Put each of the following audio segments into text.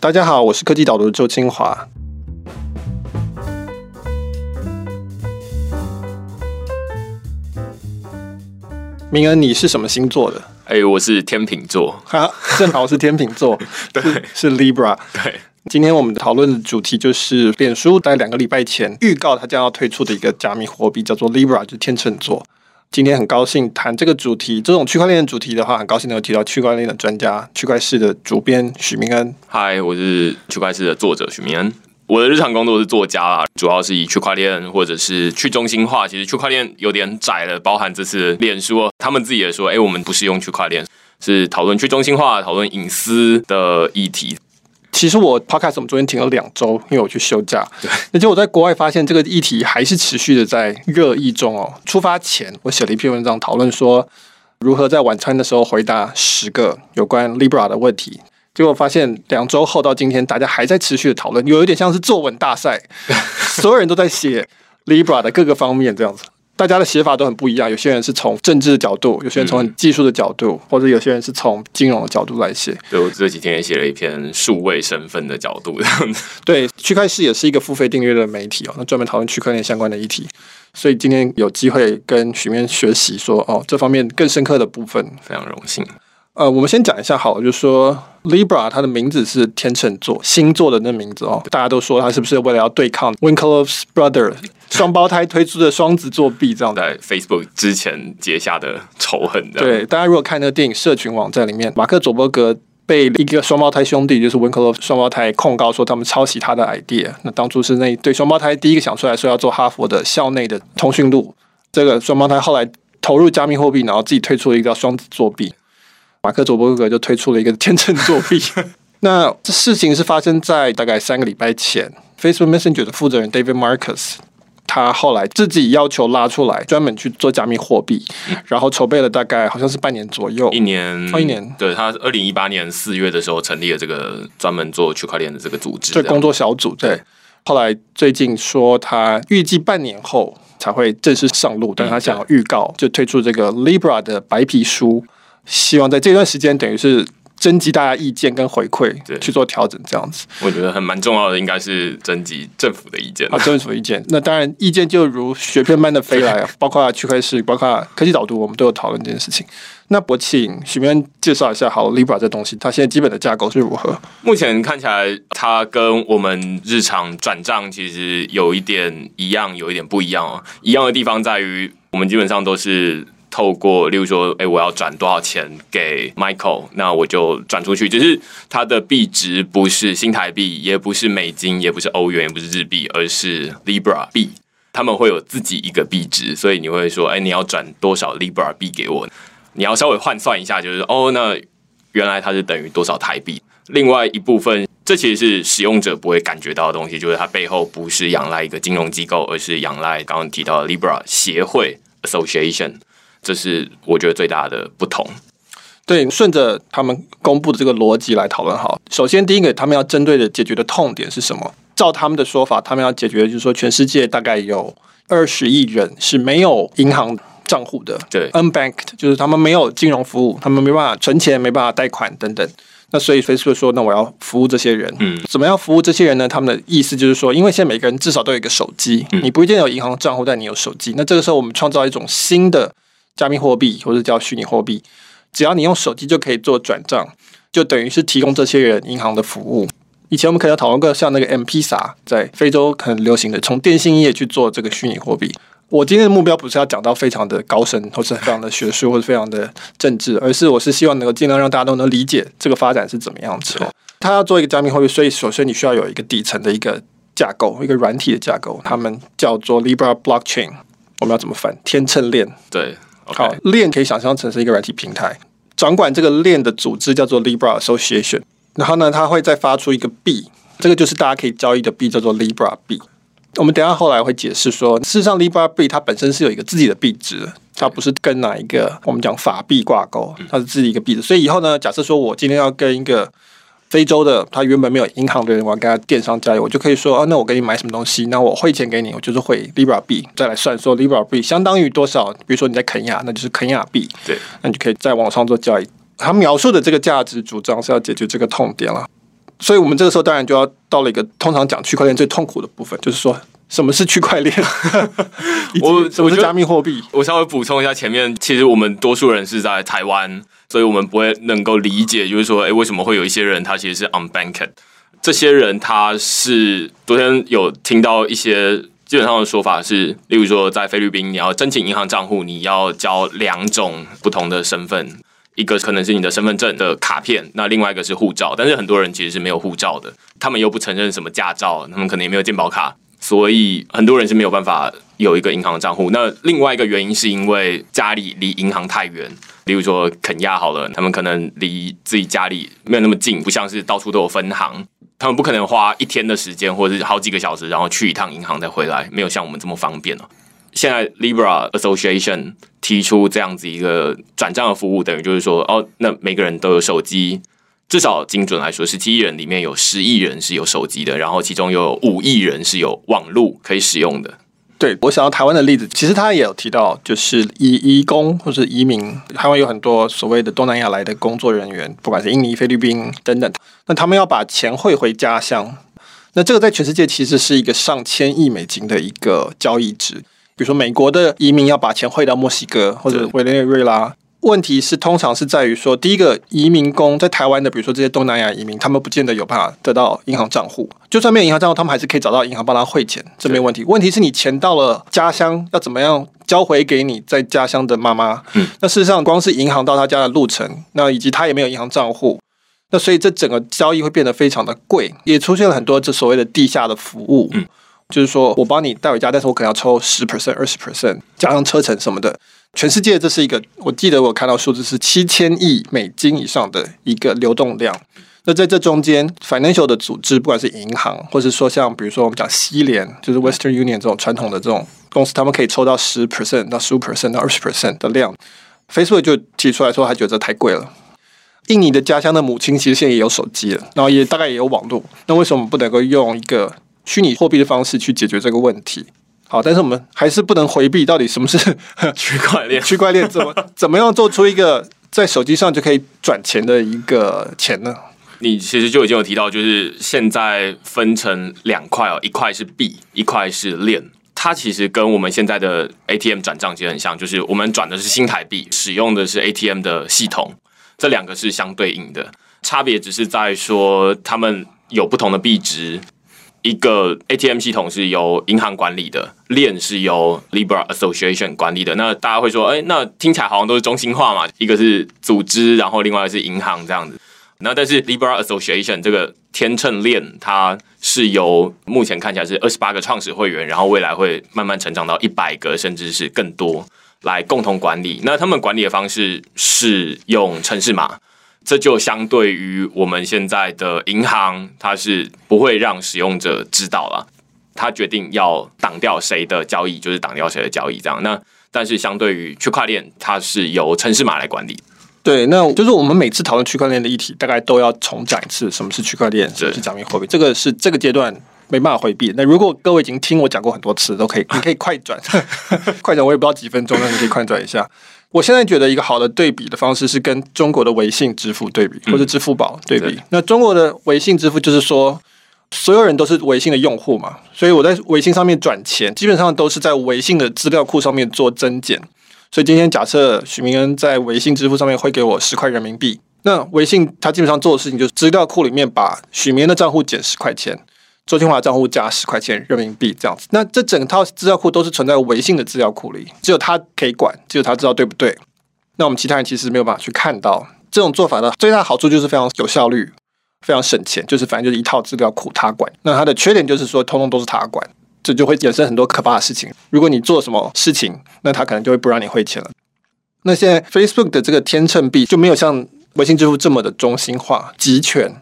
大家好，我是科技导读的周清华。明恩，你是什么星座的？哎、欸，我是天秤座。哈，正好是天秤座，对，是 Libra。对，今天我们讨论的主题就是脸书在两个礼拜前预告，它将要推出的一个加密货币，叫做 Libra，就是天秤座。今天很高兴谈这个主题，这种区块链的主题的话，很高兴能够提到区块链的专家，区块势的主编许明恩。嗨，我是区块势的作者许明恩。我的日常工作是作家啦，主要是以区块链或者是去中心化。其实区块链有点窄了，包含这次脸书他们自己也说，哎，我们不是用区块链，是讨论去中心化、讨论隐私的议题。其实我 podcast 我们昨天停了两周，因为我去休假。对，而且我在国外发现这个议题还是持续的在热议中哦。出发前，我写了一篇文章讨论说如何在晚餐的时候回答十个有关 Libra 的问题。结果发现两周后到今天，大家还在持续的讨论，有一点像是作文大赛，所有人都在写 Libra 的各个方面这样子。大家的写法都很不一样，有些人是从政治的角度，有些人从技术的角度，或者有些人是从金融的角度来写。对，我这几天也写了一篇数位身份的角度这样子。对，区块链也是一个付费订阅的媒体哦，那专门讨论区块链相关的议题。所以今天有机会跟许面学习说哦，这方面更深刻的部分，非常荣幸。呃，我们先讲一下好了，就是说 Libra 它的名字是天秤座星座的那名字哦，大家都说它是不是为了要对抗 Winklevoss Brother 双胞胎推出的双子作弊这样在 Facebook 之前结下的仇恨的。对，大家如果看那个电影社群网站里面，马克佐伯格被一个双胞胎兄弟，就是 Winklevoss 双胞胎控告说他们抄袭他的 idea。那当初是那对双胞胎第一个想出来说要做哈佛的校内的通讯录，这个双胞胎后来投入加密货币，然后自己推出了一个叫双子作弊。马克·佐伯格就推出了一个天秤作弊。那这事情是发生在大概三个礼拜前。Facebook Messenger 的负责人 David Marcus，他后来自己要求拉出来，专门去做加密货币，然后筹备了大概好像是半年左右，一年，哦，一年。对，他二零一八年四月的时候成立了这个专门做区块链的这个组织，对工作小组。对，后来最近说他预计半年后才会正式上路，但他想要预告，就推出这个 Libra 的白皮书。希望在这段时间，等于是征集大家意见跟回馈，去做调整，这样子。我觉得很蛮重要的，应该是征集政府的意见啊，政府意见。那当然，意见就如雪片般的飞来，包括区块势，包括科技导读，我们都有讨论这件事情。那我请许明介绍一下，好，Libra 这东西，它现在基本的架构是如何？目前看起来，它跟我们日常转账其实有一点一样，有一点不一样哦。一样的地方在于，我们基本上都是。透过，例如说，哎，我要转多少钱给 Michael，那我就转出去。只是它的币值不是新台币，也不是美金，也不是欧元，也不是日币，而是 Libra 币。他们会有自己一个币值，所以你会说，哎，你要转多少 Libra 币给我？你要稍微换算一下，就是哦，那原来它是等于多少台币？另外一部分，这其实是使用者不会感觉到的东西，就是它背后不是仰赖一个金融机构，而是仰赖刚刚提到的 Libra 协会 Association。这是我觉得最大的不同。对，顺着他们公布的这个逻辑来讨论好。首先，第一个，他们要针对的解决的痛点是什么？照他们的说法，他们要解决的就是说，全世界大概有二十亿人是没有银行账户的，对，unbanked，就是他们没有金融服务，他们没办法存钱，没办法贷款等等。那所以 Facebook 说，那我要服务这些人。嗯，怎么样服务这些人呢？他们的意思就是说，因为现在每个人至少都有一个手机，你不一定有银行账户，但你有手机。那这个时候，我们创造一种新的。加密货币或者叫虚拟货币，只要你用手机就可以做转账，就等于是提供这些人银行的服务。以前我们可能讨论过，像那个 M-Pesa 在非洲很流行的，从电信业去做这个虚拟货币。我今天的目标不是要讲到非常的高深，或是非常的学术，或者非常的政治，而是我是希望能够尽量让大家都能理解这个发展是怎么样子。他要做一个加密货币，所以首先你需要有一个底层的一个架构，一个软体的架构，他们叫做 Libra Blockchain。我们要怎么翻？天秤链。对。好，链可以想象成是一个软体平台，掌管这个链的组织叫做 Libra Association。然后呢，它会再发出一个币，这个就是大家可以交易的币，叫做 Libra 币。我们等一下后来会解释说，事实上 Libra 币它本身是有一个自己的币值，它不是跟哪一个我们讲法币挂钩，它是自己一个币值。所以以后呢，假设说我今天要跟一个非洲的，他原本没有银行的人，我要跟他电商交易，我就可以说，啊，那我给你买什么东西，那我汇钱给你，我就是汇 Libra 币，再来算说 Libra 币相当于多少。比如说你在肯亚，那就是肯亚币，对，那你就可以在网上做交易。他描述的这个价值主张是要解决这个痛点了。所以我们这个时候当然就要到了一个通常讲区块链最痛苦的部分，就是说什么是区块链？我什么是加密货币？我稍微补充一下，前面其实我们多数人是在台湾，所以我们不会能够理解，就是说，哎，为什么会有一些人他其实是 unbanked？这些人他是昨天有听到一些基本上的说法是，例如说在菲律宾，你要申请银行账户，你要交两种不同的身份。一个可能是你的身份证的卡片，那另外一个是护照，但是很多人其实是没有护照的，他们又不承认什么驾照，他们可能也没有健保卡，所以很多人是没有办法有一个银行账户。那另外一个原因是因为家里离银行太远，例如说肯亚好了，他们可能离自己家里没有那么近，不像是到处都有分行，他们不可能花一天的时间或者是好几个小时，然后去一趟银行再回来，没有像我们这么方便了。现在 Libra Association 提出这样子一个转账的服务，等于就是说，哦，那每个人都有手机，至少精准来说，十七亿人里面有十亿人是有手机的，然后其中有五亿人是有网路可以使用的。对，我想到台湾的例子，其实他也有提到，就是移移工或是移民，台湾有很多所谓的东南亚来的工作人员，不管是印尼、菲律宾等等，那他们要把钱汇回家乡，那这个在全世界其实是一个上千亿美金的一个交易值。比如说，美国的移民要把钱汇到墨西哥或者委内瑞拉，问题是通常是在于说，第一个移民工在台湾的，比如说这些东南亚移民，他们不见得有办法得到银行账户，就算没有银行账户，他们还是可以找到银行帮他汇钱，这没问题。问题是你钱到了家乡，要怎么样交回给你在家乡的妈妈？嗯，那事实上，光是银行到他家的路程，那以及他也没有银行账户，那所以这整个交易会变得非常的贵，也出现了很多这所谓的地下的服务。嗯。就是说我帮你带回家，但是我可能要抽十 percent、二十 percent，加上车程什么的。全世界这是一个，我记得我看到数字是七千亿美金以上的一个流动量。那在这中间，financial 的组织，不管是银行，或是说像比如说我们讲西联，就是 Western Union 这种传统的这种公司，他们可以抽到十 percent 到十五 percent 到二十 percent 的量。Facebook 就提出来说，他觉得这太贵了。印尼的家乡的母亲其实现在也有手机了，然后也大概也有网络，那为什么不能够用一个？虚拟货币的方式去解决这个问题，好，但是我们还是不能回避到底什么是 区块链？区块链怎么怎么样做出一个在手机上就可以转钱的一个钱呢？你其实就已经有提到，就是现在分成两块哦，一块是币，一块是链。它其实跟我们现在的 ATM 转账其实很像，就是我们转的是新台币，使用的是 ATM 的系统，这两个是相对应的，差别只是在说他们有不同的币值。一个 ATM 系统是由银行管理的，链是由 Libra Association 管理的。那大家会说，哎，那听起来好像都是中心化嘛？一个是组织，然后另外一个是银行这样子。那但是 Libra Association 这个天秤链，它是由目前看起来是二十八个创始会员，然后未来会慢慢成长到一百个，甚至是更多来共同管理。那他们管理的方式是用城市码。这就相对于我们现在的银行，它是不会让使用者知道了，它决定要挡掉谁的交易，就是挡掉谁的交易这样。那但是相对于区块链，它是由城市码来管理。对，那就是我们每次讨论区块链的议题，大概都要重讲一次什么是区块链，什么是加密货币。这个是这个阶段没办法回避。那如果各位已经听我讲过很多次，都可以，你可以快转，快转，我也不知道几分钟，那你可以快转一下。我现在觉得一个好的对比的方式是跟中国的微信支付对比，或者支付宝对比。嗯、那中国的微信支付就是说，所有人都是微信的用户嘛，所以我在微信上面转钱，基本上都是在微信的资料库上面做增减。所以今天假设许明恩在微信支付上面会给我十块人民币，那微信他基本上做的事情就是资料库里面把许明恩的账户减十块钱。周清华账户加十块钱人民币这样子，那这整套资料库都是存在微信的资料库里，只有他可以管，只有他知道对不对？那我们其他人其实没有办法去看到这种做法的最大好处就是非常有效率，非常省钱，就是反正就是一套资料库他管。那它的缺点就是说，通通都是他管，这就会衍生很多可怕的事情。如果你做什么事情，那他可能就会不让你汇钱了。那现在 Facebook 的这个天秤币就没有像微信支付这么的中心化、集权，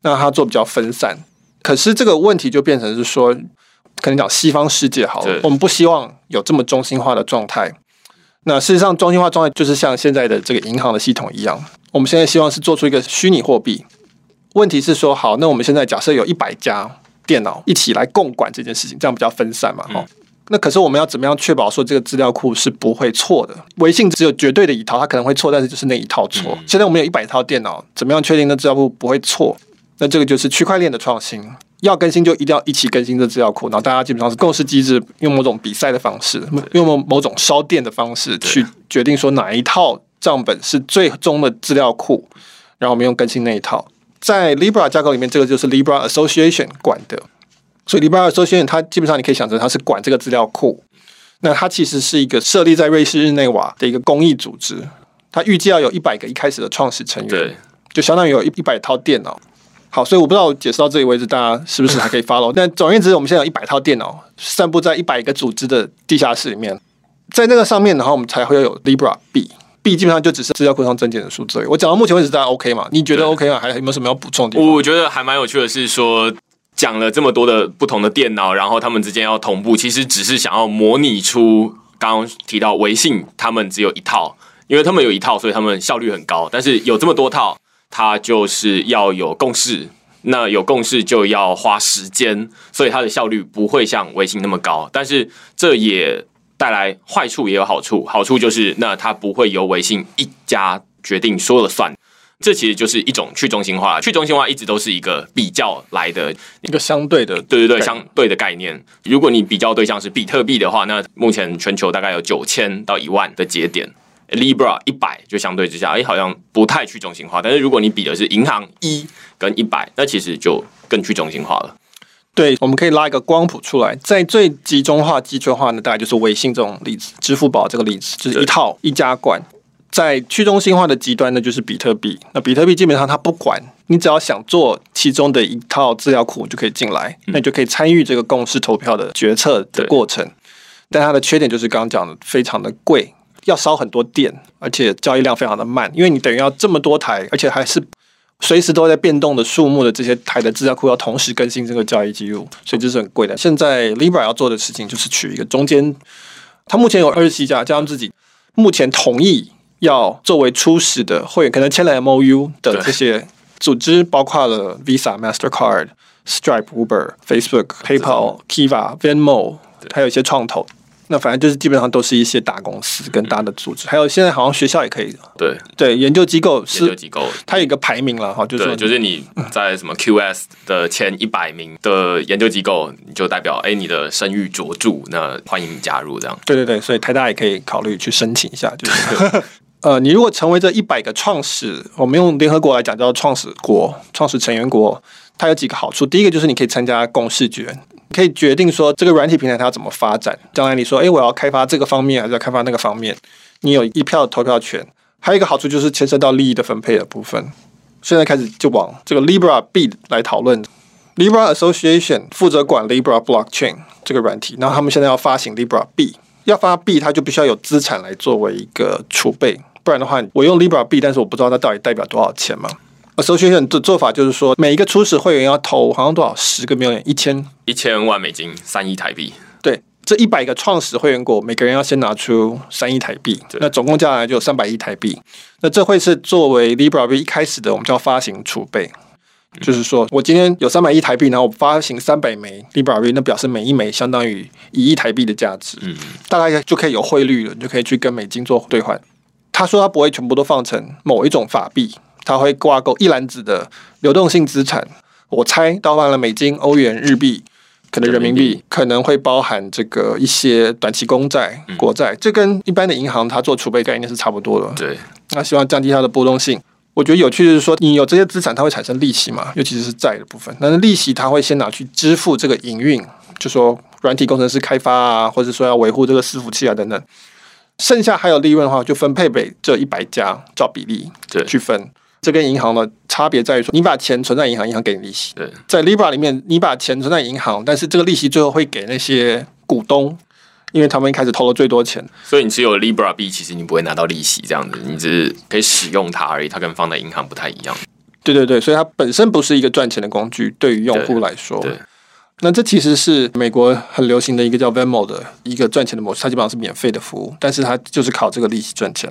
那它做比较分散。可是这个问题就变成是说，可能讲西方世界好了，我们不希望有这么中心化的状态。那事实上，中心化状态就是像现在的这个银行的系统一样。我们现在希望是做出一个虚拟货币。问题是说，好，那我们现在假设有一百家电脑一起来共管这件事情，这样比较分散嘛？哈、嗯，那可是我们要怎么样确保说这个资料库是不会错的？微信只有绝对的一套，它可能会错，但是就是那一套错。嗯、现在我们有一百套电脑，怎么样确定那资料库不会错？那这个就是区块链的创新。要更新就一定要一起更新这资料库，然后大家基本上是共识机制，用某种比赛的方式，用某某种烧电的方式去决定说哪一套账本是最终的资料库，然后我们用更新那一套。在 Libra 架构里面，这个就是 Libra Association 管的，所以 Libra Association 它基本上你可以想成它是管这个资料库。那它其实是一个设立在瑞士日内瓦的一个公益组织，它预计要有一百个一开始的创始成员，对，就相当于有一一百套电脑。好，所以我不知道我解释到这里为止，大家是不是还可以 follow？但总而言之，我们现在有一百套电脑散布在一百个组织的地下室里面，在那个上面，然后我们才会有 Libra B，B 基本上就只是资料库上增减的数字而已。我讲到目前为止，大家 OK 吗？你觉得 OK 吗？还有没有什么要补充的？我觉得还蛮有趣的是说，讲了这么多的不同的电脑，然后他们之间要同步，其实只是想要模拟出刚刚提到微信，他们只有一套，因为他们有一套，所以他们效率很高。但是有这么多套。它就是要有共识，那有共识就要花时间，所以它的效率不会像微信那么高。但是这也带来坏处，也有好处。好处就是，那它不会由微信一家决定说了算。这其实就是一种去中心化。去中心化一直都是一个比较来的一个相对的，对对对，相对的概念。如果你比较对象是比特币的话，那目前全球大概有九千到一万的节点。Libra 一百就相对之下，哎，好像不太去中心化。但是如果你比的是银行一跟一百，那其实就更去中心化了。对，我们可以拉一个光谱出来，在最集中化、集中化呢，大概就是微信这种例子，支付宝这个例子，就是一套一家管。在去中心化的极端呢，就是比特币。那比特币基本上它不管，你只要想做其中的一套资料库就可以进来，那你就可以参与这个共识投票的决策的过程。但它的缺点就是刚刚讲的，非常的贵。要烧很多电，而且交易量非常的慢，因为你等于要这么多台，而且还是随时都在变动的数目的这些台的资料库要同时更新这个交易记录，所以这是很贵的。现在 Libra 要做的事情就是取一个中间，它目前有二十七家，加上自己目前同意要作为初始的会员，可能签了 MOU 的这些组织，包括了 Visa、Mastercard、Stripe、Uber、Facebook、PayPal、Kiva、Venmo，还有一些创投。那反正就是基本上都是一些大公司跟大的组织，嗯、还有现在好像学校也可以。对对，研究机构是研究机构，它有一个排名了哈，就是就是你在什么 QS 的前一百名的研究机构，你就代表哎、欸、你的声誉卓著，那欢迎你加入这样。对对对，所以台大也可以考虑去申请一下，就是 呃，你如果成为这一百个创始，我们用联合国来讲叫创始国、创始成员国，它有几个好处。第一个就是你可以参加共识决。可以决定说这个软体平台它要怎么发展。将来你说，诶，我要开发这个方面，还是要开发那个方面？你有一票投票权。还有一个好处就是牵涉到利益的分配的部分。现在开始就往这个 Libra B 来讨论。Libra Association 负责管 Libra Blockchain 这个软体，然后他们现在要发行 Libra B，要发 B，它就必须要有资产来作为一个储备，不然的话，我用 Libra B，但是我不知道它到底代表多少钱嘛。Association 的做法就是说，每一个初始会员要投好像多少十个 million 一千一千万美金，三亿台币。对，这一百个创始会员国，每个人要先拿出三亿台币，那总共加起来就有三百亿台币。那这会是作为 Libra B 一开始的我们叫发行储备，嗯、就是说我今天有三百亿台币，然后我发行三百枚 Libra B，那表示每一枚相当于一亿台币的价值，嗯，大概就可以有汇率了，你就可以去跟美金做兑换。他说他不会全部都放成某一种法币。它会挂钩一篮子的流动性资产，我猜包含了美金、欧元、日币，可能人民币，可能会包含这个一些短期公债、国债，这跟一般的银行它做储备概念是差不多的。对，那希望降低它的波动性。我觉得有趣的是说，你有这些资产，它会产生利息嘛？尤其是债的部分，但是利息它会先拿去支付这个营运，就说软体工程师开发啊，或者说要维护这个伺服器啊等等。剩下还有利润的话，就分配给这一百家，照比例对去分。这跟银行的差别在于说，你把钱存在银行，银行给你利息。对，在 Libra 里面，你把钱存在银行，但是这个利息最后会给那些股东，因为他们一开始投了最多钱。所以你持有 Libra 币其实你不会拿到利息，这样子，你只是可以使用它而已。它跟放在银行不太一样。对对对，所以它本身不是一个赚钱的工具，对于用户来说。对。对那这其实是美国很流行的一个叫 Venmo 的一个赚钱的模式，它基本上是免费的服务，但是它就是靠这个利息赚钱。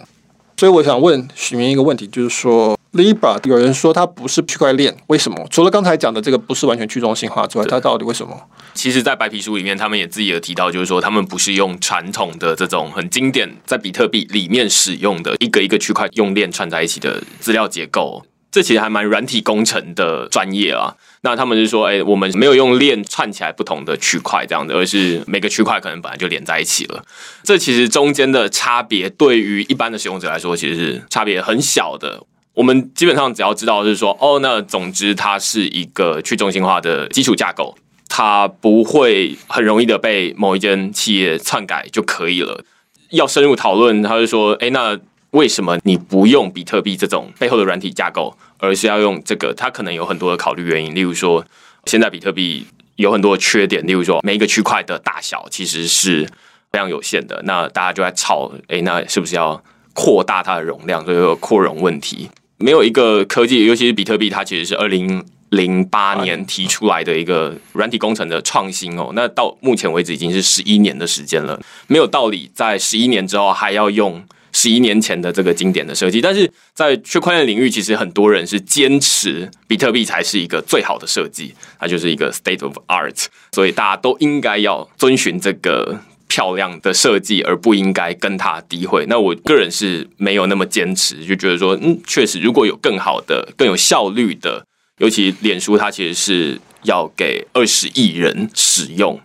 所以我想问许明一个问题，就是说。Libra 有人说它不是区块链，为什么？除了刚才讲的这个不是完全去中心化之外，它到底为什么？其实，在白皮书里面，他们也自己有提到，就是说他们不是用传统的这种很经典在比特币里面使用的一个一个区块用链串在一起的资料结构。这其实还蛮软体工程的专业啊。那他们是说，哎、欸，我们没有用链串起来不同的区块这样的，而是每个区块可能本来就连在一起了。这其实中间的差别，对于一般的使用者来说，其实是差别很小的。我们基本上只要知道，就是说，哦，那总之它是一个去中心化的基础架构，它不会很容易的被某一间企业篡改就可以了。要深入讨论，他就说，哎，那为什么你不用比特币这种背后的软体架构？而是要用这个，它可能有很多的考虑原因，例如说，现在比特币有很多的缺点，例如说，每一个区块的大小其实是非常有限的。那大家就在吵，诶，那是不是要扩大它的容量？所以有扩容问题。没有一个科技，尤其是比特币，它其实是二零零八年提出来的一个软体工程的创新哦。那到目前为止已经是十一年的时间了，没有道理在十一年之后还要用。十一年前的这个经典的设计，但是在区块链领域，其实很多人是坚持比特币才是一个最好的设计，它就是一个 state of art，所以大家都应该要遵循这个漂亮的设计，而不应该跟它诋毁。那我个人是没有那么坚持，就觉得说，嗯，确实如果有更好的、更有效率的，尤其脸书它其实是要给二十亿人使用，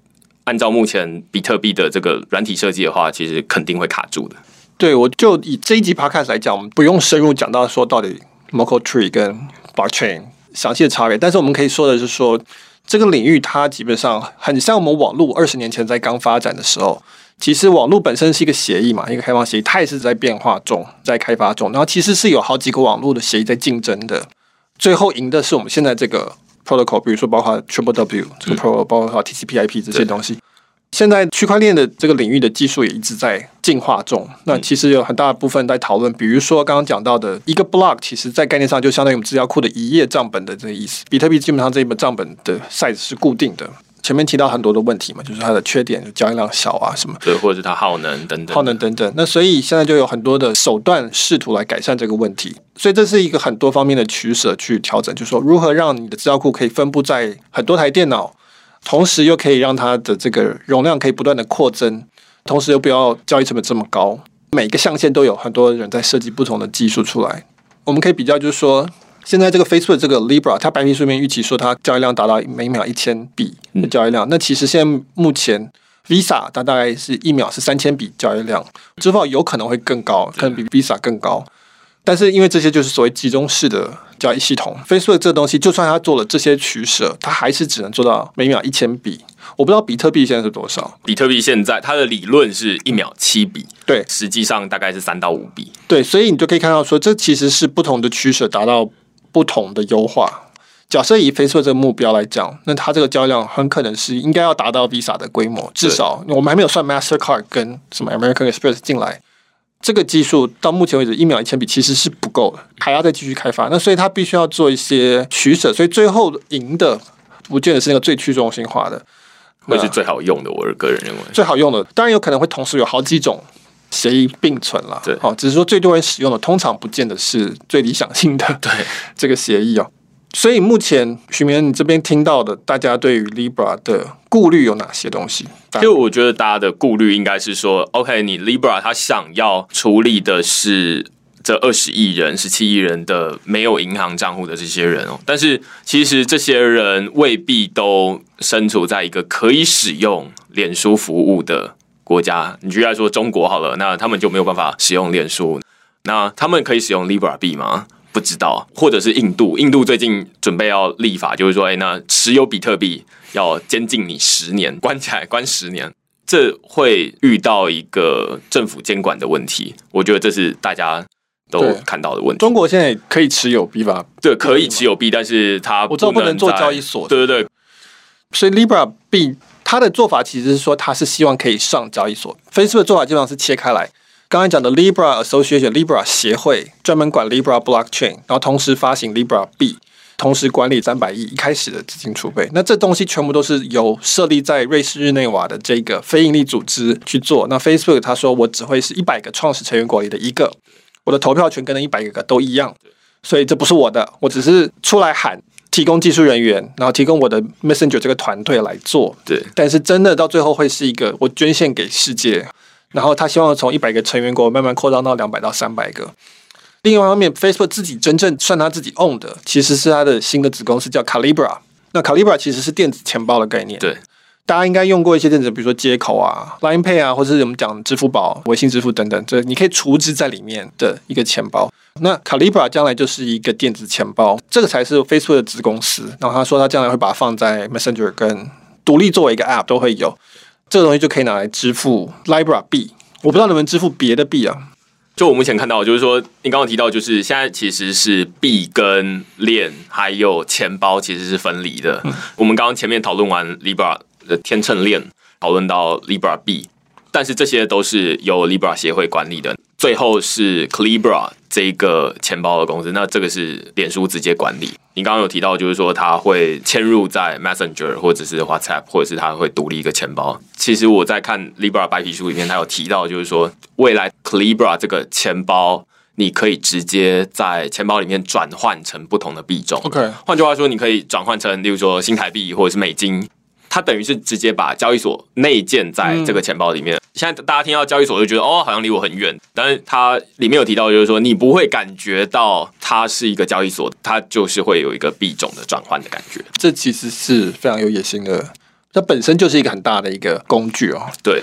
按照目前比特币的这个软体设计的话，其实肯定会卡住的。对，我就以这一集 podcast 来讲，我们不用深入讲到说到底 Merkle Tree 跟 Blockchain 详细的差别，但是我们可以说的是说，这个领域它基本上很像我们网络二十年前在刚发展的时候，其实网络本身是一个协议嘛，一个开放协议，它也是在变化中，在开发中，然后其实是有好几个网络的协议在竞争的，最后赢的是我们现在这个 protocol，比如说包括 Triple W 这个 protocol，包括 TCP/IP 这些东西。现在区块链的这个领域的技术也一直在进化中。那其实有很大的部分在讨论，比如说刚刚讲到的一个 block，其实在概念上就相当于我们资料库的一页账本的这个意思。比特币基本上这一本账本的 size 是固定的。前面提到很多的问题嘛，就是它的缺点，交易量小啊什么，对，或者是它耗能等等，耗能等等。那所以现在就有很多的手段试图来改善这个问题。所以这是一个很多方面的取舍去调整，就是说如何让你的资料库可以分布在很多台电脑。同时又可以让它的这个容量可以不断的扩增，同时又不要交易成本这么高。每个象限都有很多人在设计不同的技术出来。我们可以比较，就是说，现在这个 Facebook 这个 Libra，它白皮书里面预期说它交易量达到每秒一千笔的交易量。那其实现在目前 Visa 它大概是一秒是三千笔交易量，支付宝有可能会更高，可能比 Visa 更高。但是因为这些就是所谓集中式的交易系统，Facebook 这东西，就算它做了这些取舍，它还是只能做到每秒一千笔。我不知道比特币现在是多少。比特币现在它的理论是一秒七笔，对，实际上大概是三到五笔。对，所以你就可以看到说，这其实是不同的取舍达到不同的优化。假设以 Facebook 这个目标来讲，那它这个交易量很可能是应该要达到 Visa 的规模，至少我们还没有算 Mastercard 跟什么 American Express 进来。这个技术到目前为止，一秒一千笔其实是不够的，还要再继续开发。那所以它必须要做一些取舍，所以最后赢的不见得是那个最去中心化的，会是最好用的。我是个人认为最好用的，当然有可能会同时有好几种协议并存了。对，好，只是说最多人使用的，通常不见得是最理想性的。对，这个协议哦。所以目前许铭恩，你这边听到的，大家对于 Libra 的顾虑有哪些东西？其实我觉得大家的顾虑应该是说，OK，你 Libra 它想要处理的是这二十亿人、十七亿人的没有银行账户的这些人哦，但是其实这些人未必都身处在一个可以使用脸书服务的国家。你举例说，中国好了，那他们就没有办法使用脸书，那他们可以使用 Libra 币吗？不知道，或者是印度，印度最近准备要立法，就是说，哎，那持有比特币要监禁你十年，关起来关十年，这会遇到一个政府监管的问题。我觉得这是大家都看到的问题。中国现在可以持有币吧？对，可以持有币，但是它我知道不能做交易所。对对对，所以 Libra 币它的做法其实是说，它是希望可以上交易所。Facebook 的做法基本上是切开来。刚才讲的 Libra Association Libra 协会专门管 Libra Blockchain，然后同时发行 Libra 币，同时管理三百亿一开始的资金储备。那这东西全部都是由设立在瑞士日内瓦的这个非营利组织去做。那 Facebook 他说我只会是一百个创始成员国里的一个，我的投票权跟那一百个都一样，所以这不是我的，我只是出来喊，提供技术人员，然后提供我的 Messenger 这个团队来做。对，但是真的到最后会是一个我捐献给世界。然后他希望从一百个成员国慢慢扩张到两百到三百个，另外一方面，Facebook 自己真正算他自己 own 的，其实是他的新的子公司叫 Calibra。那 Calibra 其实是电子钱包的概念。对，大家应该用过一些电子，比如说接口啊、Line Pay 啊，或者是我们讲支付宝、微信支付等等，这你可以储值在里面的一个钱包。那 Calibra 将来就是一个电子钱包，这个才是 Facebook 的子公司。然后他说他将来会把它放在 Messenger 跟独立作为一个 App 都会有，这个东西就可以拿来支付 Libra 币。我不知道能不能支付别的币啊。就我目前看到，就是说，你刚刚提到，就是现在其实是币跟链还有钱包其实是分离的。嗯、我们刚刚前面讨论完 Libra 的天秤链，讨论到 Libra 币，但是这些都是由 Libra 协会管理的。最后是 Calibra 这一个钱包的公司，那这个是脸书直接管理。你刚刚有提到，就是说它会嵌入在 Messenger 或者是 WhatsApp，或者是它会独立一个钱包。其实我在看 Libra 白皮书里面，它有提到，就是说未来 Calibra 这个钱包，你可以直接在钱包里面转换成不同的币种。OK，换句话说，你可以转换成，例如说新台币或者是美金。它等于是直接把交易所内建在这个钱包里面。嗯、现在大家听到交易所就觉得哦，好像离我很远。但是它里面有提到，就是说你不会感觉到它是一个交易所，它就是会有一个币种的转换的感觉。这其实是非常有野心的。它本身就是一个很大的一个工具哦。对，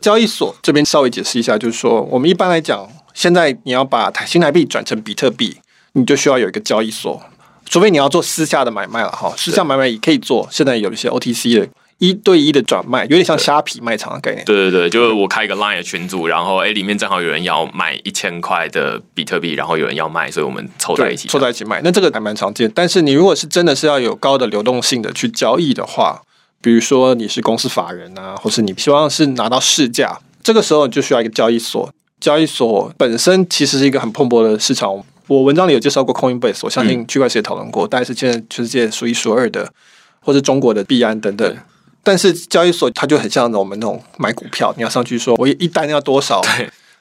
交易所这边稍微解释一下，就是说我们一般来讲，现在你要把台新台币转成比特币，你就需要有一个交易所。除非你要做私下的买卖了哈，私下买卖也可以做。现在有一些 OTC 的一对一的转卖，有点像虾皮卖场的概念。对对对，就是我开一个 Line 的群组，然后哎，里面正好有人要买一千块的比特币，然后有人要卖，所以我们凑在一起，凑在一起卖。那这个还蛮常见。但是你如果是真的是要有高的流动性的去交易的话，比如说你是公司法人啊，或是你希望是拿到市价，这个时候你就需要一个交易所。交易所本身其实是一个很蓬勃的市场。我文章里有介绍过 Coinbase，我相信区块链也讨论过，大概是现在全世界数一数二的，或是中国的币安等等。但是交易所它就很像我们那种买股票，你要上去说，我一单要多少，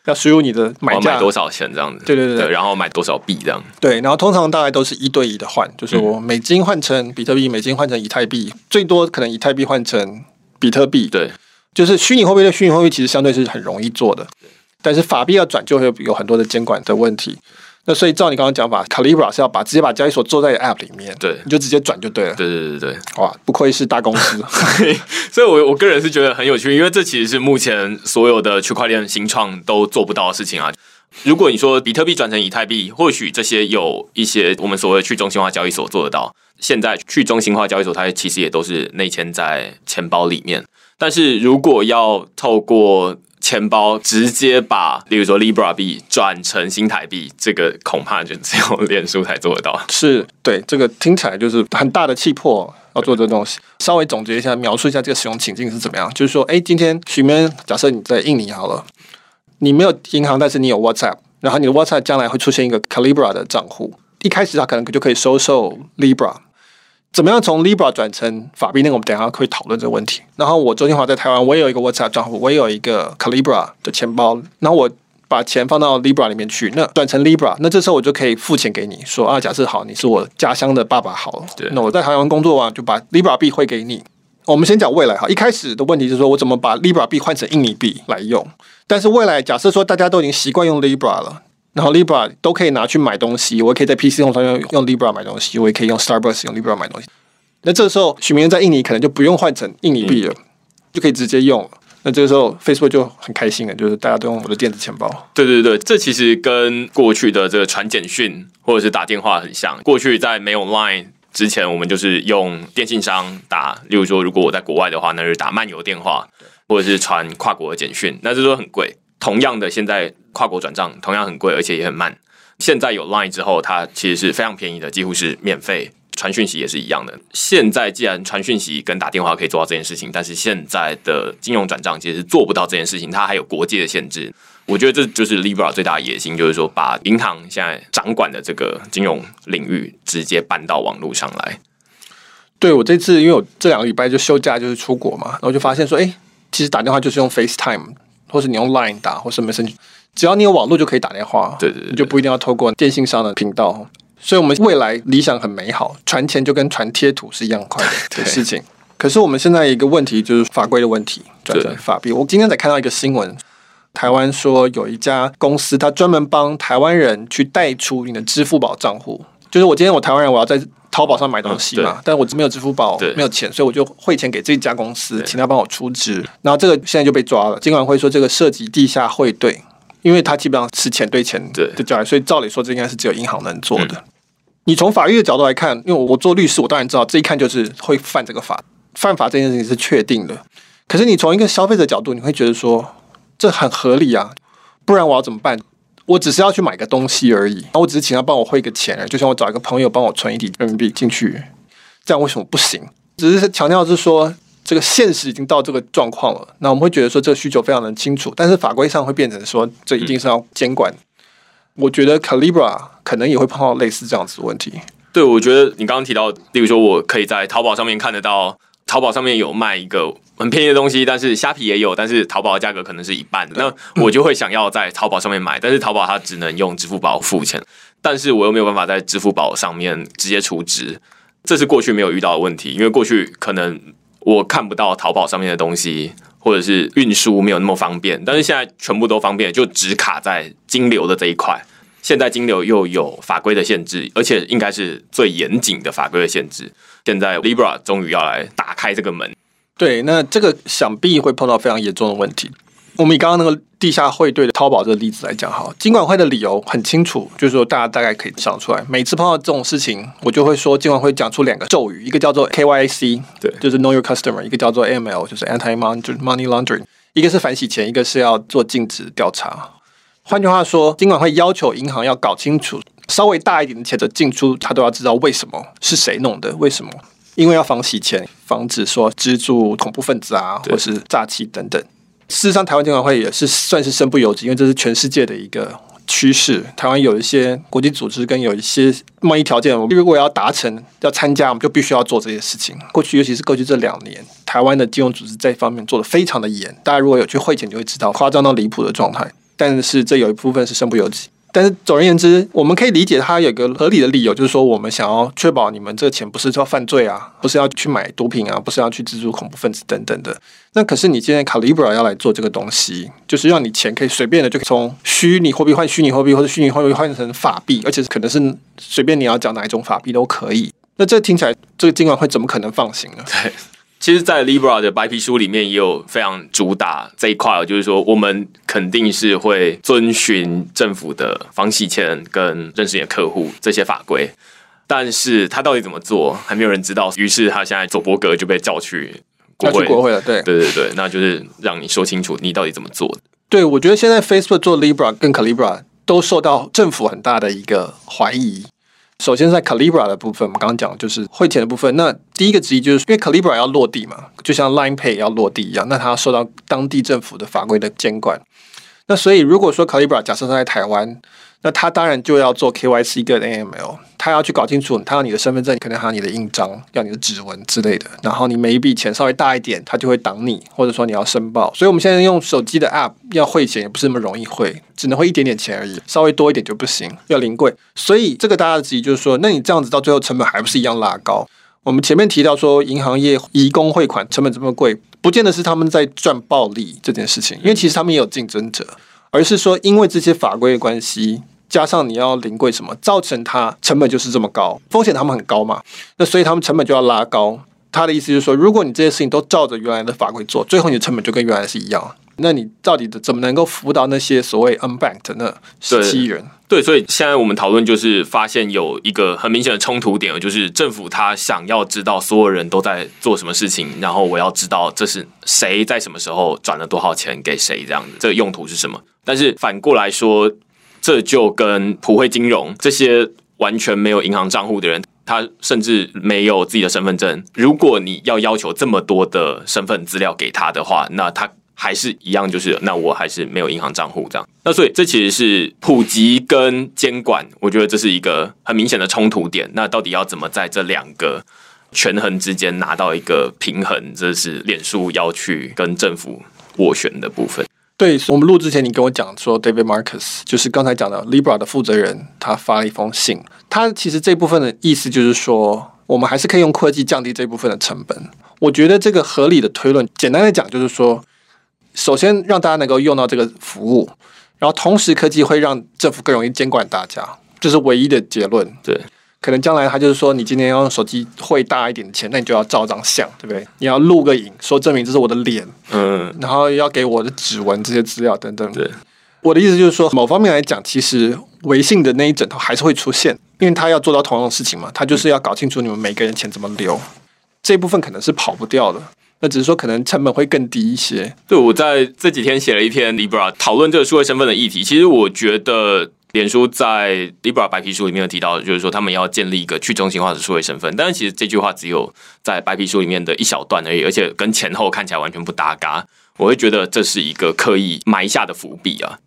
要输入你的买价，买多少钱这样子。对对对，对，然后买多少币这样。对，然后通常大概都是一对一的换，就是我美金换成比特币，美金换成以太币，最多可能以太币换成比特币。对，就是虚拟货币的虚拟货币其实相对是很容易做的，但是法币要转就会有很多的监管的问题。那所以照你刚刚讲法，Calibra 是要把直接把交易所做在 App 里面，对，你就直接转就对了。对对对对，哇，不愧是大公司。所以，我我个人是觉得很有趣，因为这其实是目前所有的区块链新创都做不到的事情啊。如果你说比特币转成以太币，或许这些有一些我们所谓去中心化交易所做得到。现在去中心化交易所，它其实也都是内嵌在钱包里面。但是如果要透过钱包直接把，例如说 Libra 币转成新台币，这个恐怕就只有 脸书才做得到。是对，这个听起来就是很大的气魄要做这东西。稍微总结一下，描述一下这个使用情境是怎么样。就是说，哎，今天许明，假设你在印尼好了，你没有银行，但是你有 WhatsApp，然后你的 WhatsApp 将来会出现一个 Calibra 的账户，一开始它可能就可以收受 Libra。怎么样从 Libra 转成法币？那个我们等一下会讨论这个问题。然后我周金华在台湾，我也有一个 WhatsApp 账户，我也有一个 Calibra 的钱包。然后我把钱放到 Libra 里面去，那转成 Libra，那这时候我就可以付钱给你，说啊，假设好，你是我家乡的爸爸好了，对，那我在台湾工作完就把 Libra 币汇给你。我们先讲未来哈，一开始的问题就是说我怎么把 Libra 币换成印尼币来用？但是未来假设说大家都已经习惯用 Libra 了。然后 Libra 都可以拿去买东西，我也可以在 PC 上用用 Libra 买东西，我也可以用 Starbucks 用 Libra 买东西。那这个时候，许明在印尼可能就不用换成印尼币了，嗯、就可以直接用了。那这个时候，Facebook 就很开心了，就是大家都用我的电子钱包。对对对，这其实跟过去的这个传简讯或者是打电话很像。过去在没有 Line 之前，我们就是用电信商打，例如说，如果我在国外的话，那就打漫游电话，或者是传跨国的简讯，那这都很贵。同样的，现在跨国转账同样很贵，而且也很慢。现在有 Line 之后，它其实是非常便宜的，几乎是免费。传讯息也是一样的。现在既然传讯息跟打电话可以做到这件事情，但是现在的金融转账其实是做不到这件事情，它还有国界的限制。我觉得这就是 Libra 最大的野心，就是说把银行现在掌管的这个金融领域直接搬到网络上来。对，我这次因为我这两个礼拜就休假，就是出国嘛，然后就发现说，哎，其实打电话就是用 FaceTime。或是你用 Line 打，或是 Messenger，只要你有网络就可以打电话。对对对，你就不一定要透过电信商的频道。所以，我们未来理想很美好，传钱就跟传贴图是一样快的 事情。可是，我们现在一个问题就是法规的问题，转成法币。我今天才看到一个新闻，台湾说有一家公司，它专门帮台湾人去带出你的支付宝账户。就是我今天我台湾人，我要在淘宝上买东西嘛，嗯、但是我没有支付宝，没有钱，所以我就汇钱给这家公司，请他帮我出资。然后这个现在就被抓了，金管会说这个涉及地下汇兑，因为他基本上是钱对钱的交易，所以照理说这应该是只有银行能做的。嗯、你从法律的角度来看，因为我做律师，我当然知道这一看就是会犯这个法，犯法这件事情是确定的。可是你从一个消费者角度，你会觉得说这很合理啊，不然我要怎么办？我只是要去买个东西而已，那我只是请他帮我汇个钱，就像我找一个朋友帮我存一笔人民币进去，这样为什么不行？只是强调是说这个现实已经到这个状况了，那我们会觉得说这个需求非常的清楚，但是法规上会变成说这一定是要监管。我觉得 Calibra 可能也会碰到类似这样子的问题。对，我觉得你刚刚提到，例如说我可以在淘宝上面看得到。淘宝上面有卖一个很便宜的东西，但是虾皮也有，但是淘宝的价格可能是一半的。那我就会想要在淘宝上面买，但是淘宝它只能用支付宝付钱，但是我又没有办法在支付宝上面直接储值，这是过去没有遇到的问题，因为过去可能我看不到淘宝上面的东西，或者是运输没有那么方便，但是现在全部都方便，就只卡在金流的这一块。现在金流又有法规的限制，而且应该是最严谨的法规的限制。现在 Libra 终于要来打开这个门，对，那这个想必会碰到非常严重的问题。我们以刚刚那个地下汇兑的淘宝这个例子来讲，哈，金管会的理由很清楚，就是说大家大概可以想出来。每次碰到这种事情，我就会说金管会讲出两个咒语，一个叫做 KYC，对，就是 Know Your Customer，一个叫做 AML，就是 Anti Money Laundering，一个是反洗钱，一个是要做尽职调查。换句话说，金管会要求银行要搞清楚。稍微大一点的钱的进出，他都要知道为什么是谁弄的？为什么？因为要防洗钱，防止说资助恐怖分子啊，或是诈欺等等。事实上，台湾金管会也是算是身不由己，因为这是全世界的一个趋势。台湾有一些国际组织跟有一些贸易条件，我们如果要达成要参加，我们就必须要做这些事情。过去，尤其是过去这两年，台湾的金融组织这方面做得非常的严。大家如果有去汇钱，就会知道夸张到离谱的状态。但是这有一部分是身不由己。但是总而言之，我们可以理解它有个合理的理由，就是说我们想要确保你们这个钱不是要犯罪啊，不是要去买毒品啊，不是要去资助恐怖分子等等的。那可是你今天 Calibra 要来做这个东西，就是让你钱可以随便的就从虚拟货币换虚拟货币，或者虚拟货币换成法币，而且可能是随便你要讲哪一种法币都可以。那这听起来，这个监管会怎么可能放行呢？对。其实，在 Libra 的白皮书里面也有非常主打这一块，就是说我们肯定是会遵循政府的防洗钱跟认识你的客户这些法规，但是他到底怎么做，还没有人知道。于是他现在佐伯格就被叫去国会，国会了。对，对对对，那就是让你说清楚你到底怎么做的。对，我觉得现在 Facebook 做 Libra 跟 Calibra 都受到政府很大的一个怀疑。首先，在 Calibra 的部分，我们刚刚讲就是汇钱的部分。那第一个质疑就是，因为 Calibra 要落地嘛，就像 Line Pay 要落地一样，那它要受到当地政府的法规的监管。那所以，如果说 Calibra 假设在台湾，那他当然就要做 KYC 跟 AML，他要去搞清楚，他要你的身份证，可能还要你的印章，要你的指纹之类的。然后你每一笔钱稍微大一点，他就会挡你，或者说你要申报。所以我们现在用手机的 App 要汇钱也不是那么容易汇，只能汇一点点钱而已，稍微多一点就不行，要临柜。所以这个大家的质疑就是说，那你这样子到最后成本还不是一样拉高？我们前面提到说，银行业移工汇款成本这么贵，不见得是他们在赚暴利这件事情，因为其实他们也有竞争者。而是说，因为这些法规的关系，加上你要临柜什么，造成它成本就是这么高，风险他们很高嘛，那所以他们成本就要拉高。他的意思就是说，如果你这些事情都照着原来的法规做，最后你的成本就跟原来是一样。那你到底怎么能够服务到那些所谓 unbanked 的十七人？对，所以现在我们讨论就是发现有一个很明显的冲突点，就是政府他想要知道所有人都在做什么事情，然后我要知道这是谁在什么时候转了多少钱给谁，这样子，这个用途是什么？但是反过来说，这就跟普惠金融这些完全没有银行账户的人，他甚至没有自己的身份证，如果你要要求这么多的身份资料给他的话，那他。还是一样，就是那我还是没有银行账户这样。那所以这其实是普及跟监管，我觉得这是一个很明显的冲突点。那到底要怎么在这两个权衡之间拿到一个平衡？这是脸书要去跟政府斡旋的部分。对，我们录之前你跟我讲说，David Marcus 就是刚才讲的 Libra 的负责人，他发了一封信。他其实这部分的意思就是说，我们还是可以用科技降低这部分的成本。我觉得这个合理的推论，简单的讲就是说。首先让大家能够用到这个服务，然后同时科技会让政府更容易监管大家，这是唯一的结论。对，可能将来他就是说，你今天要用手机汇大一点的钱，那你就要照张相，对不对？你要录个影，说证明这是我的脸，嗯，然后要给我的指纹这些资料等等。对，我的意思就是说，某方面来讲，其实微信的那一整套还是会出现，因为他要做到同样的事情嘛，他就是要搞清楚你们每个人钱怎么流，这一部分可能是跑不掉的。那只是说，可能成本会更低一些。对，我在这几天写了一篇 Libra 讨论这个数位身份的议题。其实我觉得，脸书在 Libra 白皮书里面有提到，就是说他们要建立一个去中心化的数位身份。但是其实这句话只有在白皮书里面的一小段而已，而且跟前后看起来完全不搭嘎。我会觉得这是一个刻意埋下的伏笔啊。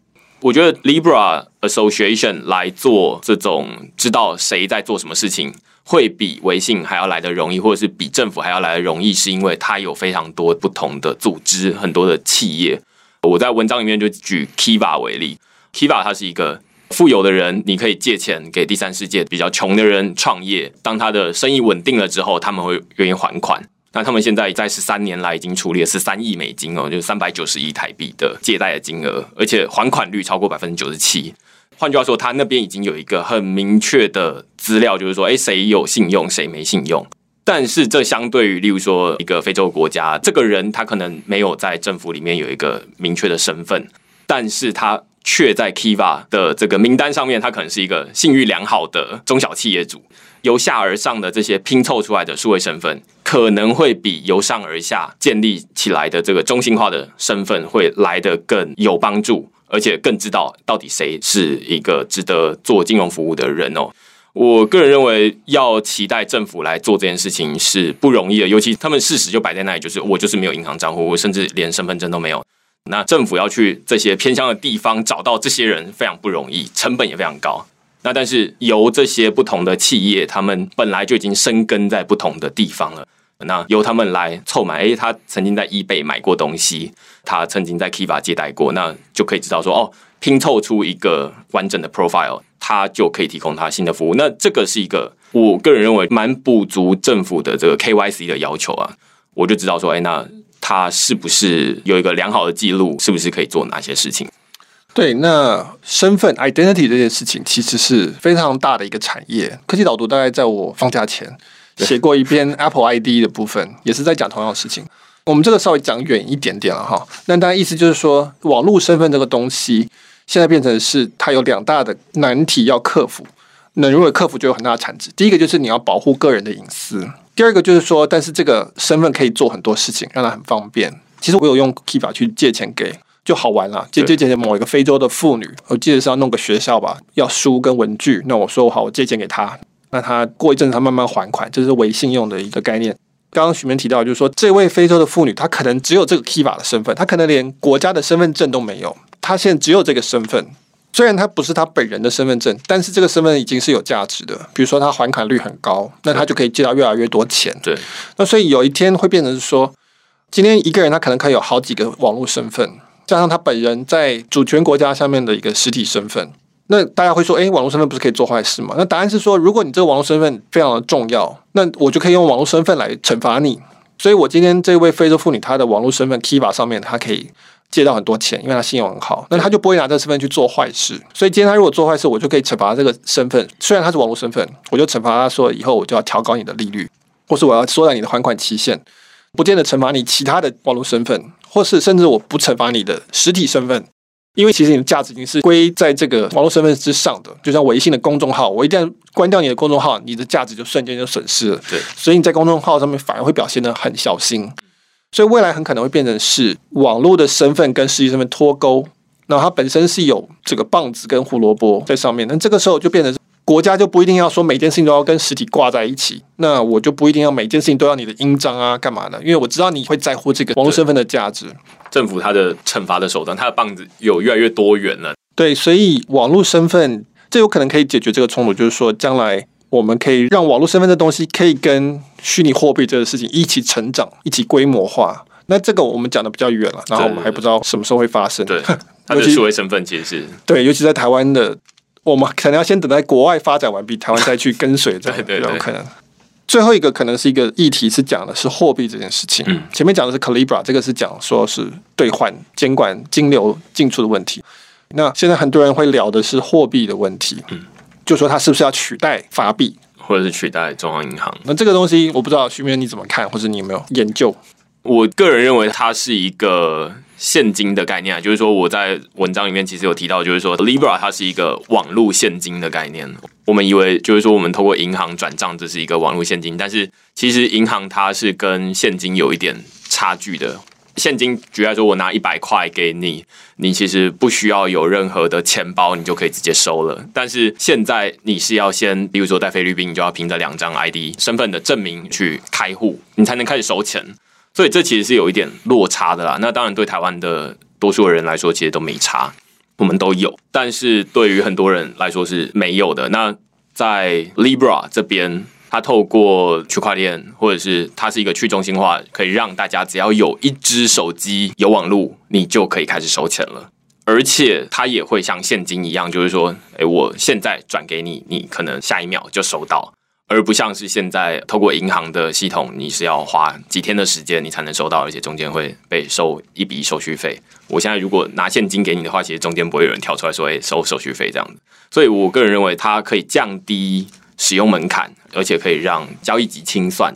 我觉得 Libra Association 来做这种知道谁在做什么事情。会比微信还要来得容易，或者是比政府还要来得容易，是因为它有非常多不同的组织，很多的企业。我在文章里面就举 Kiva 为例，Kiva 它是一个富有的人，你可以借钱给第三世界比较穷的人创业，当他的生意稳定了之后，他们会愿意还款。那他们现在在十三年来已经处理了十三亿美金哦，就是三百九十亿台币的借贷的金额，而且还款率超过百分之九十七。换句话说，他那边已经有一个很明确的资料，就是说，哎，谁有信用，谁没信用。但是，这相对于，例如说，一个非洲国家，这个人他可能没有在政府里面有一个明确的身份，但是他却在 Kiva 的这个名单上面，他可能是一个信誉良好的中小企业主。由下而上的这些拼凑出来的数位身份，可能会比由上而下建立起来的这个中心化的身份会来得更有帮助。而且更知道到底谁是一个值得做金融服务的人哦。我个人认为，要期待政府来做这件事情是不容易的，尤其他们事实就摆在那里，就是我就是没有银行账户，我甚至连身份证都没有。那政府要去这些偏乡的地方找到这些人非常不容易，成本也非常高。那但是由这些不同的企业，他们本来就已经生根在不同的地方了。那由他们来凑满，诶，他曾经在 eBay 买过东西，他曾经在 Kiva 借贷过，那就可以知道说，哦，拼凑出一个完整的 profile，他就可以提供他新的服务。那这个是一个我个人认为蛮补足政府的这个 KYC 的要求啊，我就知道说，诶，那他是不是有一个良好的记录，是不是可以做哪些事情？对，那身份 identity 这件事情其实是非常大的一个产业。科技导读大概在我放假前。写过一篇 Apple ID 的部分，也是在讲同样的事情。我们这个稍微讲远一点点了哈。那大家意思就是说，网络身份这个东西，现在变成是它有两大的难题要克服。那如果克服，就有很大的产值。第一个就是你要保护个人的隐私。第二个就是说，但是这个身份可以做很多事情，让它很方便。其实我有用 Kiva 去借钱给，就好玩了。借借钱给某一个非洲的妇女，我记得是要弄个学校吧，要书跟文具。那我说好，我借钱给她。那她过一阵子，她慢慢还款，这是微信用的一个概念。刚刚许明提到，就是说这位非洲的妇女，她可能只有这个 Kiva 的身份，她可能连国家的身份证都没有，她现在只有这个身份。虽然她不是她本人的身份证，但是这个身份已经是有价值的。比如说，她还款率很高，那她就可以借到越来越多钱。对。那所以有一天会变成是说，今天一个人他可能可以有好几个网络身份，加上他本人在主权国家下面的一个实体身份。那大家会说，诶，网络身份不是可以做坏事吗？那答案是说，如果你这个网络身份非常的重要，那我就可以用网络身份来惩罚你。所以我今天这位非洲妇女，她的网络身份 Kiva 上面，她可以借到很多钱，因为她信用很好，那她就不会拿这个身份去做坏事。所以今天她如果做坏事，我就可以惩罚这个身份。虽然她是网络身份，我就惩罚她说，以后我就要调高你的利率，或是我要缩短你的还款期限，不见得惩罚你其他的网络身份，或是甚至我不惩罚你的实体身份。因为其实你的价值已经是归在这个网络身份之上的，就像微信的公众号，我一旦关掉你的公众号，你的价值就瞬间就损失了。对，所以你在公众号上面反而会表现得很小心，所以未来很可能会变成是网络的身份跟实际身份脱钩，那它本身是有这个棒子跟胡萝卜在上面，那这个时候就变成。国家就不一定要说每件事情都要跟实体挂在一起，那我就不一定要每件事情都要你的印章啊，干嘛的？因为我知道你会在乎这个网络身份的价值。政府它的惩罚的手段，它的棒子有越来越多元了。对，所以网络身份这有可能可以解决这个冲突，就是说将来我们可以让网络身份的东西可以跟虚拟货币这个事情一起成长，一起规模化。那这个我们讲的比较远了，然后我们还不知道什么时候会发生。对，它的数位身份其实是对，尤其在台湾的。我们可能要先等待国外发展完毕，台湾再去跟随，这样对对对，有可能。最后一个可能是一个议题，是讲的是货币这件事情。嗯，前面讲的是 Calibra，这个是讲说是兑换监管金流进出的问题。那现在很多人会聊的是货币的问题，嗯，就说它是不是要取代法币，或者是取代中央银行？那这个东西我不知道，徐明你怎么看，或者你有没有研究？我个人认为它是一个现金的概念啊，就是说我在文章里面其实有提到，就是说 Libra 它是一个网络现金的概念。我们以为就是说我们透过银行转账这是一个网络现金，但是其实银行它是跟现金有一点差距的。现金举例来说，我拿一百块给你，你其实不需要有任何的钱包，你就可以直接收了。但是现在你是要先，比如说在菲律宾，你就要凭着两张 ID 身份的证明去开户，你才能开始收钱。所以这其实是有一点落差的啦。那当然，对台湾的多数人来说，其实都没差，我们都有。但是对于很多人来说是没有的。那在 Libra 这边，它透过区块链，或者是它是一个去中心化，可以让大家只要有一支手机有网络，你就可以开始收钱了。而且它也会像现金一样，就是说，诶，我现在转给你，你可能下一秒就收到。而不像是现在透过银行的系统，你是要花几天的时间你才能收到，而且中间会被收一笔手续费。我现在如果拿现金给你的话，其实中间不会有人跳出来说“哎，收手续费”这样子。所以我个人认为它可以降低使用门槛，而且可以让交易及清算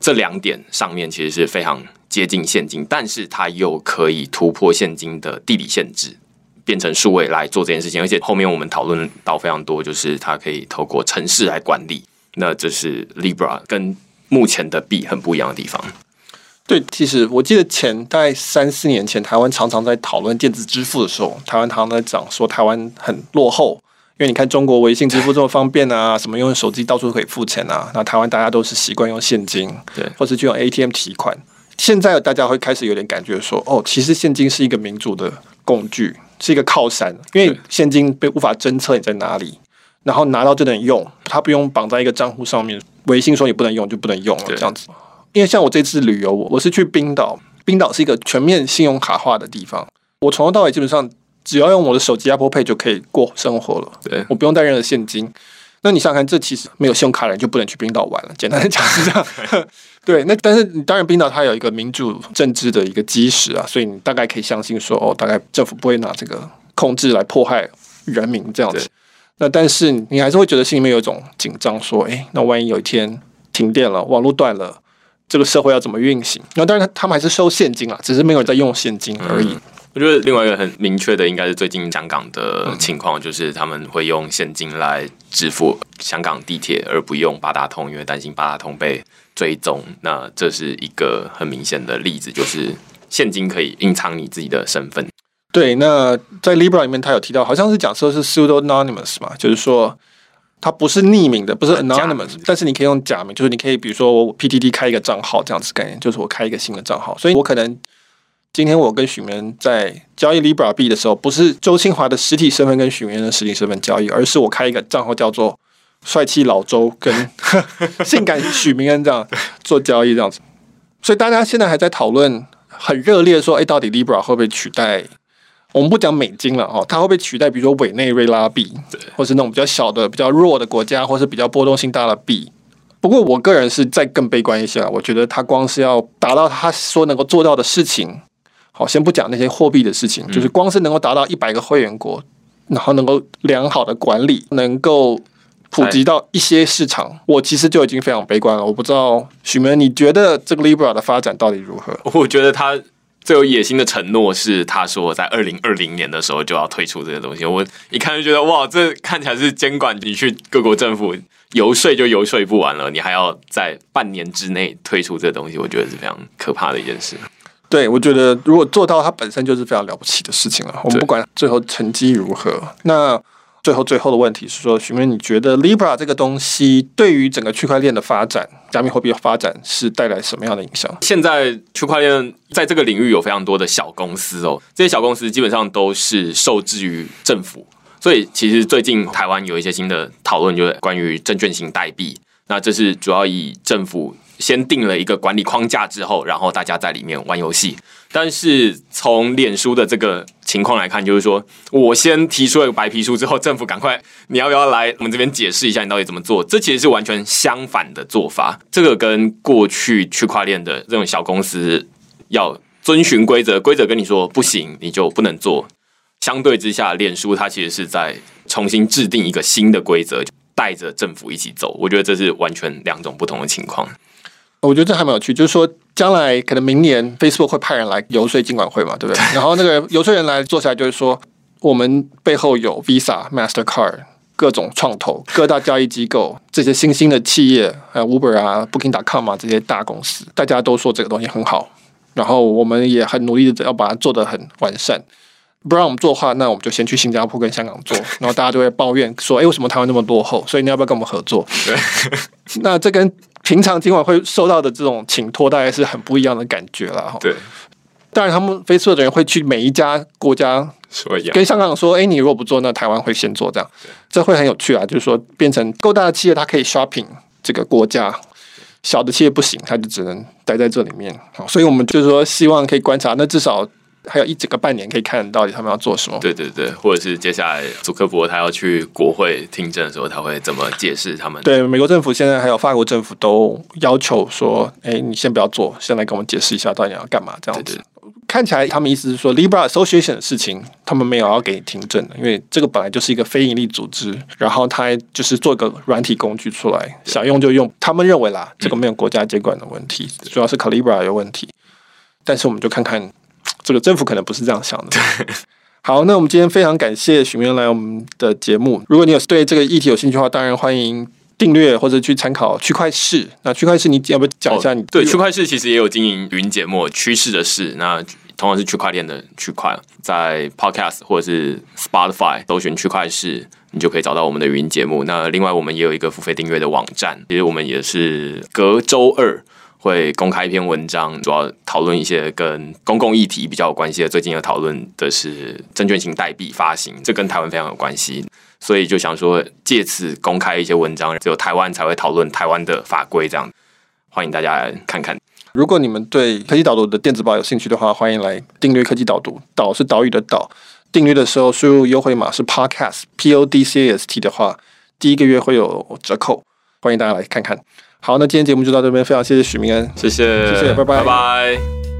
这两点上面其实是非常接近现金，但是它又可以突破现金的地理限制，变成数位来做这件事情。而且后面我们讨论到非常多，就是它可以透过城市来管理。那这是 Libra 跟目前的币很不一样的地方。对，其实我记得前大概三四年前，台湾常常在讨论电子支付的时候，台湾常常在讲说台湾很落后，因为你看中国微信支付这么方便啊，什么用手机到处都可以付钱啊，那台湾大家都是习惯用现金，对，或是去用 ATM 提款。现在大家会开始有点感觉说，哦，其实现金是一个民主的工具，是一个靠山，因为现金被无法侦测你在哪里。然后拿到就能用，它不用绑在一个账户上面。微信说你不能用就不能用了，这样子。因为像我这次旅游，我我是去冰岛，冰岛是一个全面信用卡化的地方。我从头到尾基本上只要用我的手机 Apple Pay 就可以过生活了，对，我不用带任何现金。那你想想看，这其实没有信用卡的人就不能去冰岛玩了。简单的讲是这样。对，那但是你当然冰岛它有一个民主政治的一个基石啊，所以你大概可以相信说，哦，大概政府不会拿这个控制来迫害人民这样子。那但是你还是会觉得心里面有一种紧张，说，哎，那万一有一天停电了，网络断了，这个社会要怎么运行？那当然，他们还是收现金啊，只是没有人在用现金而已。嗯，我觉得另外一个很明确的，应该是最近香港的情况，就是他们会用现金来支付香港地铁，而不用八达通，因为担心八达通被追踪。那这是一个很明显的例子，就是现金可以隐藏你自己的身份。对，那在 Libra 里面，他有提到，好像是讲说是 pseudo-anonymous 嘛，就是说它不是匿名的，不是 anonymous，但是你可以用假名，就是你可以比如说我 PTT 开一个账号这样子概念，就是我开一个新的账号，所以我可能今天我跟许明在交易 Libra 币的时候，不是周清华的实体身份跟许明的实体身份交易，而是我开一个账号叫做帅气老周跟 性感许明恩这样做交易这样子，所以大家现在还在讨论很热烈说，哎，到底 Libra 会不会取代？我们不讲美金了哦，它会被取代比如说委内瑞拉币，对，或是那种比较小的、比较弱的国家，或是比较波动性大的币？不过我个人是再更悲观一些了，我觉得它光是要达到他说能够做到的事情，好，先不讲那些货币的事情，就是光是能够达到一百个会员国，然后能够良好的管理，能够普及到一些市场，我其实就已经非常悲观了。我不知道许明，你觉得这个 Libra 的发展到底如何？我觉得它。最有野心的承诺是，他说在二零二零年的时候就要推出这个东西。我一看就觉得，哇，这看起来是监管你去各国政府游说就游说不完了，你还要在半年之内推出这个东西，我觉得是非常可怕的一件事。对，我觉得如果做到，它本身就是非常了不起的事情了。我们不管最后成绩如何，那。最后，最后的问题是说，许明，你觉得 Libra 这个东西对于整个区块链的发展、加密货币的发展是带来什么样的影响？现在区块链在这个领域有非常多的小公司哦，这些小公司基本上都是受制于政府，所以其实最近台湾有一些新的讨论，就是关于证券型代币。那这是主要以政府先定了一个管理框架之后，然后大家在里面玩游戏。但是从脸书的这个情况来看，就是说我先提出了白皮书之后，政府赶快你要不要来我们这边解释一下你到底怎么做？这其实是完全相反的做法。这个跟过去区块链的这种小公司要遵循规则，规则跟你说不行，你就不能做。相对之下，脸书它其实是在重新制定一个新的规则，带着政府一起走。我觉得这是完全两种不同的情况。我觉得这还蛮有趣，就是说，将来可能明年 Facebook 会派人来游说金管会嘛，对不对？然后那个游说人来坐下来，就是说，我们背后有 Visa、Mastercard 各种创投、各大交易机构、这些新兴的企业，还有 Uber 啊、Booking.com 啊这些大公司，大家都说这个东西很好，然后我们也很努力的要把它做得很完善。不让我们做的话，那我们就先去新加坡跟香港做，然后大家就会抱怨说：“哎，为什么台湾那么落后？”所以你要不要跟我们合作？对，那这跟平常今晚会受到的这种请托，大概是很不一样的感觉了哈。对，当然他们 Facebook 的人会去每一家国家说一样，跟香港说：“哎，你如果不做，那台湾会先做。”这样，这会很有趣啊！就是说，变成够大的企业，它可以 shopping 这个国家；小的企业不行，它就只能待在这里面。好，所以我们就是说，希望可以观察，那至少。还有一整个半年可以看到底他们要做什么。对对对，或者是接下来祖克伯他要去国会听证的时候，他会怎么解释他们？对，美国政府现在还有法国政府都要求说：“哎，你先不要做，先来跟我们解释一下到底要干嘛。”这样子。看起来他们意思是说，Libra Association 的事情他们没有要给你听证的，因为这个本来就是一个非盈利组织，然后他就是做一个软体工具出来，想用就用。他们认为啦，这个没有国家监管的问题，主要是 Calibra 有问题。但是我们就看看。这个政府可能不是这样想的。好，那我们今天非常感谢许铭恩来我们的节目。如果你有对这个议题有兴趣的话，当然欢迎订阅或者去参考区块市。那区块市，你要不要讲一下你？你、哦、对区块市其实也有经营语音节目，趋势的事，那同样是区块链的区块，在 Podcast 或者是 Spotify 搜寻区块市，你就可以找到我们的语音节目。那另外，我们也有一个付费订阅的网站，其实我们也是隔周二。会公开一篇文章，主要讨论一些跟公共议题比较有关系的。最近要讨论的是证券型代币发行，这跟台湾非常有关系，所以就想说借此公开一些文章，只有台湾才会讨论台湾的法规，这样欢迎大家来看看。如果你们对科技导读的电子报有兴趣的话，欢迎来订阅科技导读，岛是岛屿的岛。订阅的时候输入优惠码是 podcast p o d c a s t 的话，第一个月会有折扣，欢迎大家来看看。好，那今天节目就到这边，非常谢谢许明恩，谢谢，谢谢，拜拜，拜拜。